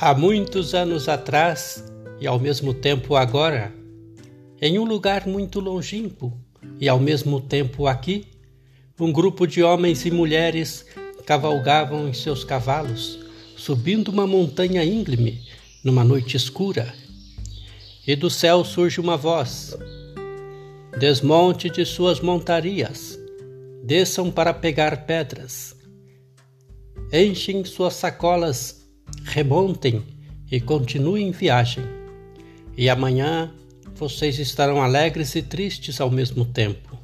Há muitos anos atrás e ao mesmo tempo agora, em um lugar muito longínquo e ao mesmo tempo aqui, um grupo de homens e mulheres cavalgavam em seus cavalos, subindo uma montanha íngreme numa noite escura. E do céu surge uma voz: Desmonte de suas montarias, desçam para pegar pedras, enchem suas sacolas remontem e continuem viagem. E amanhã vocês estarão alegres e tristes ao mesmo tempo.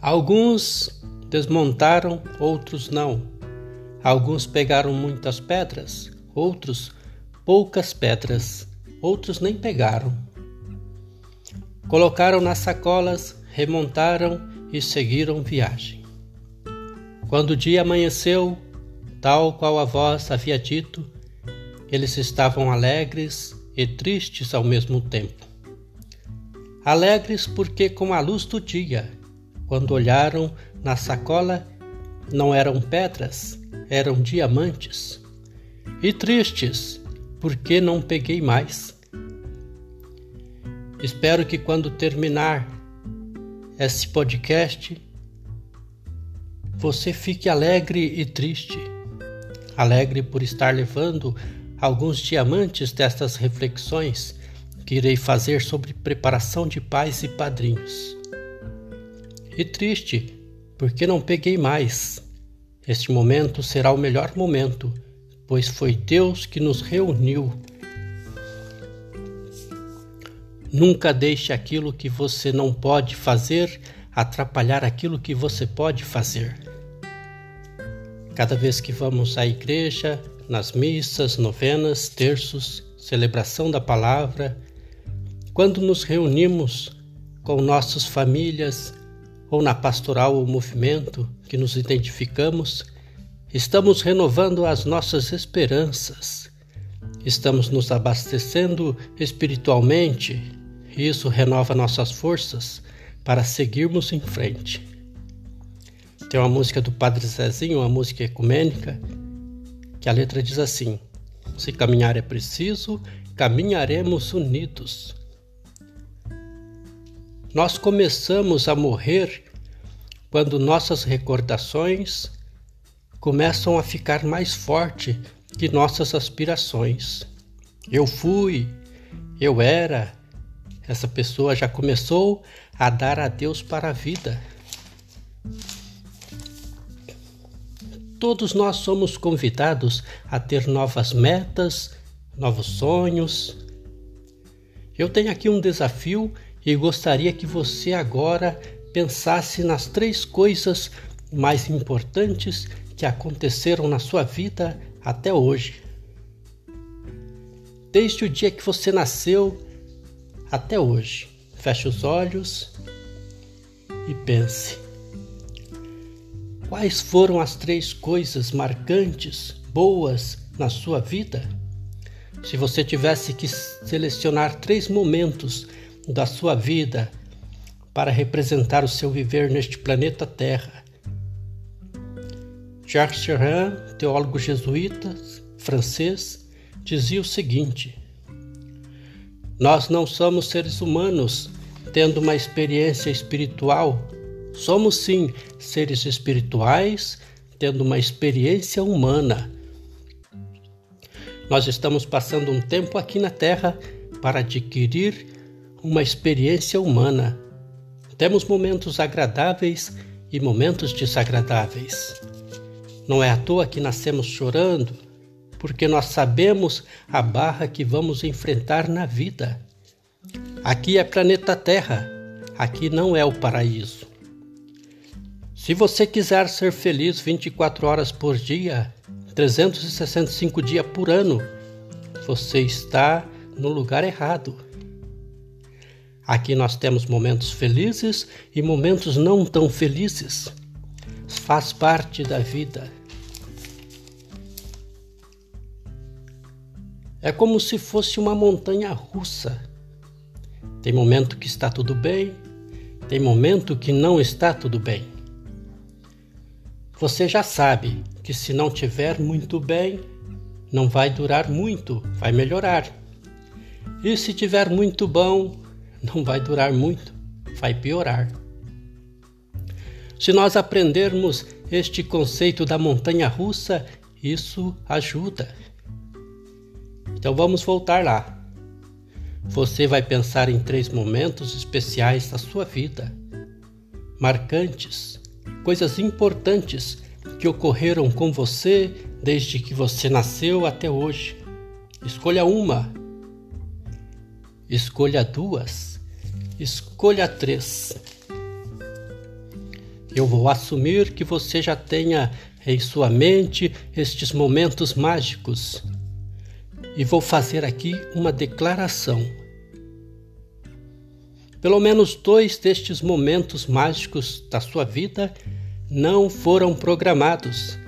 Alguns desmontaram, outros não. Alguns pegaram muitas pedras, outros poucas pedras, outros nem pegaram. Colocaram nas sacolas, remontaram e seguiram viagem. Quando o dia amanheceu, Tal qual a voz havia dito, eles estavam alegres e tristes ao mesmo tempo. Alegres porque, com a luz do dia, quando olharam na sacola, não eram pedras, eram diamantes. E tristes porque não peguei mais. Espero que quando terminar esse podcast, você fique alegre e triste alegre por estar levando alguns diamantes destas reflexões que irei fazer sobre preparação de pais e padrinhos. E triste, porque não peguei mais. Este momento será o melhor momento, pois foi Deus que nos reuniu. Nunca deixe aquilo que você não pode fazer atrapalhar aquilo que você pode fazer. Cada vez que vamos à igreja, nas missas, novenas, terços, celebração da palavra, quando nos reunimos com nossas famílias ou na pastoral ou movimento que nos identificamos, estamos renovando as nossas esperanças, estamos nos abastecendo espiritualmente e isso renova nossas forças para seguirmos em frente. Tem uma música do Padre Zezinho, uma música ecumênica, que a letra diz assim: Se caminhar é preciso, caminharemos unidos. Nós começamos a morrer quando nossas recordações começam a ficar mais forte que nossas aspirações. Eu fui, eu era, essa pessoa já começou a dar adeus para a vida. Todos nós somos convidados a ter novas metas, novos sonhos. Eu tenho aqui um desafio e gostaria que você agora pensasse nas três coisas mais importantes que aconteceram na sua vida até hoje. Desde o dia que você nasceu até hoje. Feche os olhos e pense. Quais foram as três coisas marcantes, boas na sua vida? Se você tivesse que selecionar três momentos da sua vida para representar o seu viver neste planeta Terra. Jacques Serran, teólogo jesuíta francês, dizia o seguinte: Nós não somos seres humanos tendo uma experiência espiritual Somos sim seres espirituais tendo uma experiência humana. Nós estamos passando um tempo aqui na Terra para adquirir uma experiência humana. Temos momentos agradáveis e momentos desagradáveis. Não é à toa que nascemos chorando, porque nós sabemos a barra que vamos enfrentar na vida. Aqui é planeta Terra, aqui não é o paraíso. Se você quiser ser feliz 24 horas por dia, 365 dias por ano, você está no lugar errado. Aqui nós temos momentos felizes e momentos não tão felizes. Faz parte da vida. É como se fosse uma montanha russa. Tem momento que está tudo bem, tem momento que não está tudo bem. Você já sabe que se não tiver muito bem, não vai durar muito, vai melhorar. E se tiver muito bom, não vai durar muito, vai piorar. Se nós aprendermos este conceito da montanha russa, isso ajuda. Então vamos voltar lá. Você vai pensar em três momentos especiais da sua vida, marcantes, coisas importantes que ocorreram com você desde que você nasceu até hoje. Escolha uma, escolha duas, escolha três. Eu vou assumir que você já tenha em sua mente estes momentos mágicos e vou fazer aqui uma declaração. Pelo menos dois destes momentos mágicos da sua vida não foram programados.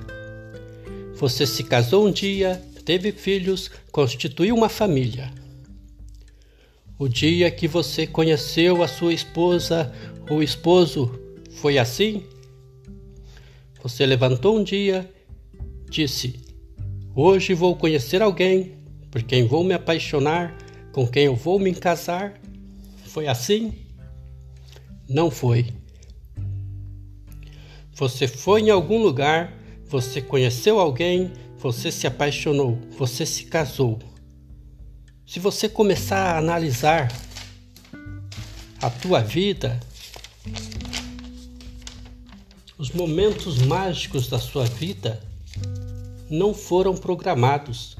Você se casou um dia, teve filhos, constituiu uma família. O dia que você conheceu a sua esposa ou esposo foi assim? Você levantou um dia, disse: Hoje vou conhecer alguém por quem vou me apaixonar, com quem eu vou me casar. Foi assim? Não foi. Você foi em algum lugar, você conheceu alguém, você se apaixonou, você se casou. Se você começar a analisar a tua vida, os momentos mágicos da sua vida não foram programados.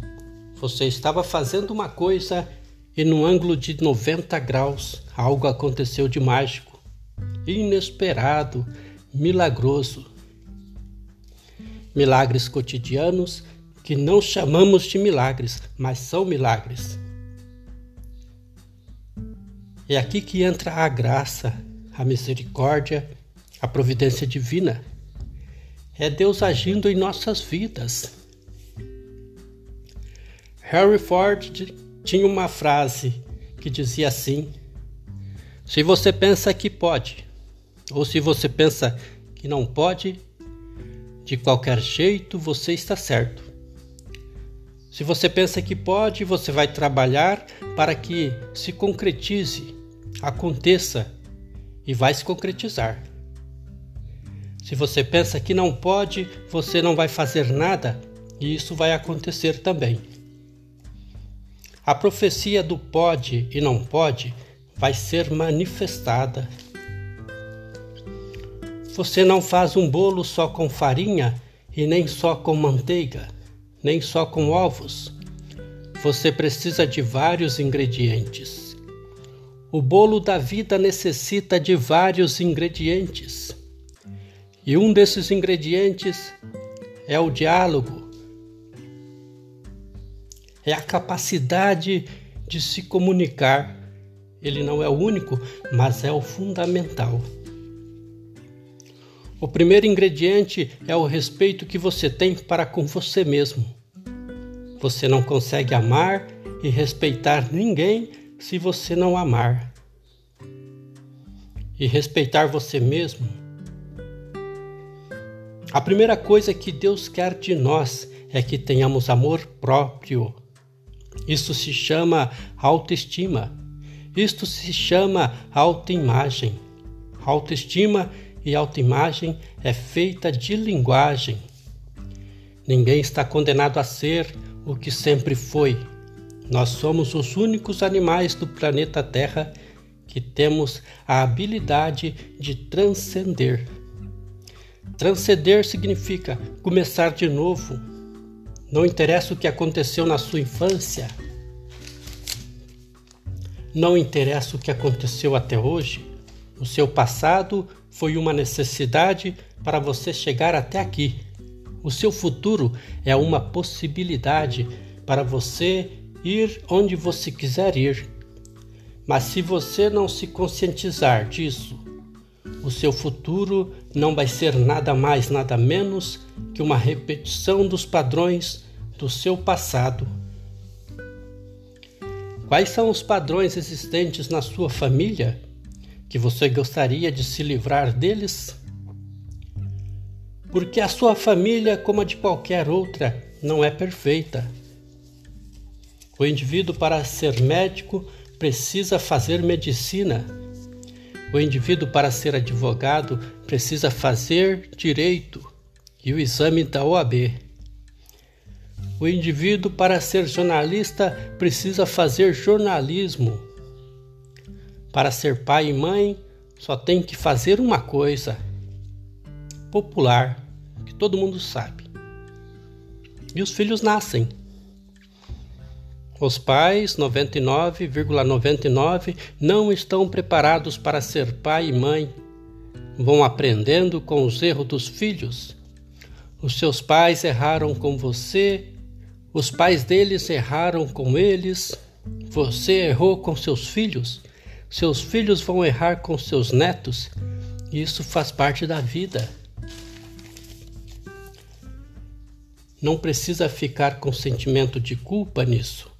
Você estava fazendo uma coisa e num ângulo de 90 graus algo aconteceu de mágico, inesperado, milagroso. Milagres cotidianos que não chamamos de milagres, mas são milagres. É aqui que entra a graça, a misericórdia, a providência divina. É Deus agindo em nossas vidas Harry Ford tinha uma frase que dizia assim: Se você pensa que pode, ou se você pensa que não pode, de qualquer jeito você está certo. Se você pensa que pode, você vai trabalhar para que se concretize, aconteça e vai se concretizar. Se você pensa que não pode, você não vai fazer nada e isso vai acontecer também. A profecia do pode e não pode vai ser manifestada. Você não faz um bolo só com farinha e nem só com manteiga, nem só com ovos. Você precisa de vários ingredientes. O bolo da vida necessita de vários ingredientes. E um desses ingredientes é o diálogo, é a capacidade de se comunicar. Ele não é o único, mas é o fundamental. O primeiro ingrediente é o respeito que você tem para com você mesmo. Você não consegue amar e respeitar ninguém se você não amar. E respeitar você mesmo. A primeira coisa que Deus quer de nós é que tenhamos amor próprio. Isso se chama autoestima. Isto se chama autoimagem. Autoestima e autoimagem é feita de linguagem. Ninguém está condenado a ser o que sempre foi. Nós somos os únicos animais do planeta Terra que temos a habilidade de transcender. Transcender significa começar de novo, não interessa o que aconteceu na sua infância. Não interessa o que aconteceu até hoje. O seu passado foi uma necessidade para você chegar até aqui. O seu futuro é uma possibilidade para você ir onde você quiser ir. Mas se você não se conscientizar disso, o seu futuro não vai ser nada mais, nada menos que uma repetição dos padrões do seu passado. Quais são os padrões existentes na sua família que você gostaria de se livrar deles? Porque a sua família, como a de qualquer outra, não é perfeita. O indivíduo, para ser médico, precisa fazer medicina. O indivíduo, para ser advogado, precisa fazer direito e o exame da OAB. O indivíduo, para ser jornalista, precisa fazer jornalismo. Para ser pai e mãe, só tem que fazer uma coisa: popular, que todo mundo sabe. E os filhos nascem. Os pais, 99,99, ,99, não estão preparados para ser pai e mãe. Vão aprendendo com os erros dos filhos. Os seus pais erraram com você, os pais deles erraram com eles, você errou com seus filhos, seus filhos vão errar com seus netos. Isso faz parte da vida. Não precisa ficar com sentimento de culpa nisso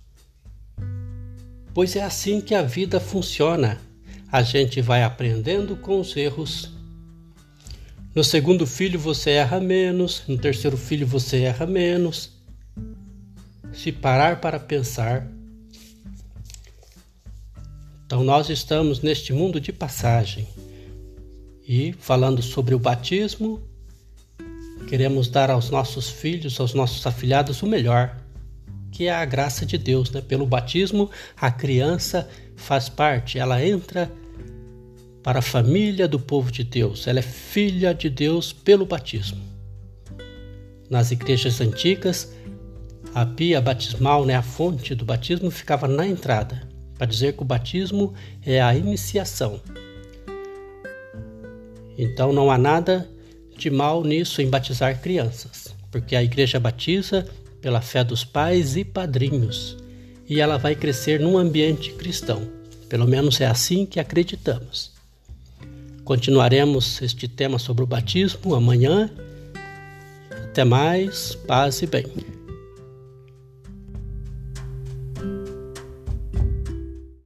pois é assim que a vida funciona. A gente vai aprendendo com os erros. No segundo filho você erra menos, no terceiro filho você erra menos. Se parar para pensar. Então, nós estamos neste mundo de passagem e, falando sobre o batismo, queremos dar aos nossos filhos, aos nossos afilhados, o melhor que é a graça de Deus. Né? Pelo batismo, a criança faz parte, ela entra para a família do povo de Deus, ela é filha de Deus pelo batismo. Nas igrejas antigas, a pia batismal, né, a fonte do batismo, ficava na entrada, para dizer que o batismo é a iniciação. Então não há nada de mal nisso em batizar crianças, porque a igreja batiza pela fé dos pais e padrinhos, e ela vai crescer num ambiente cristão. Pelo menos é assim que acreditamos. Continuaremos este tema sobre o batismo amanhã. Até mais, paz e bem.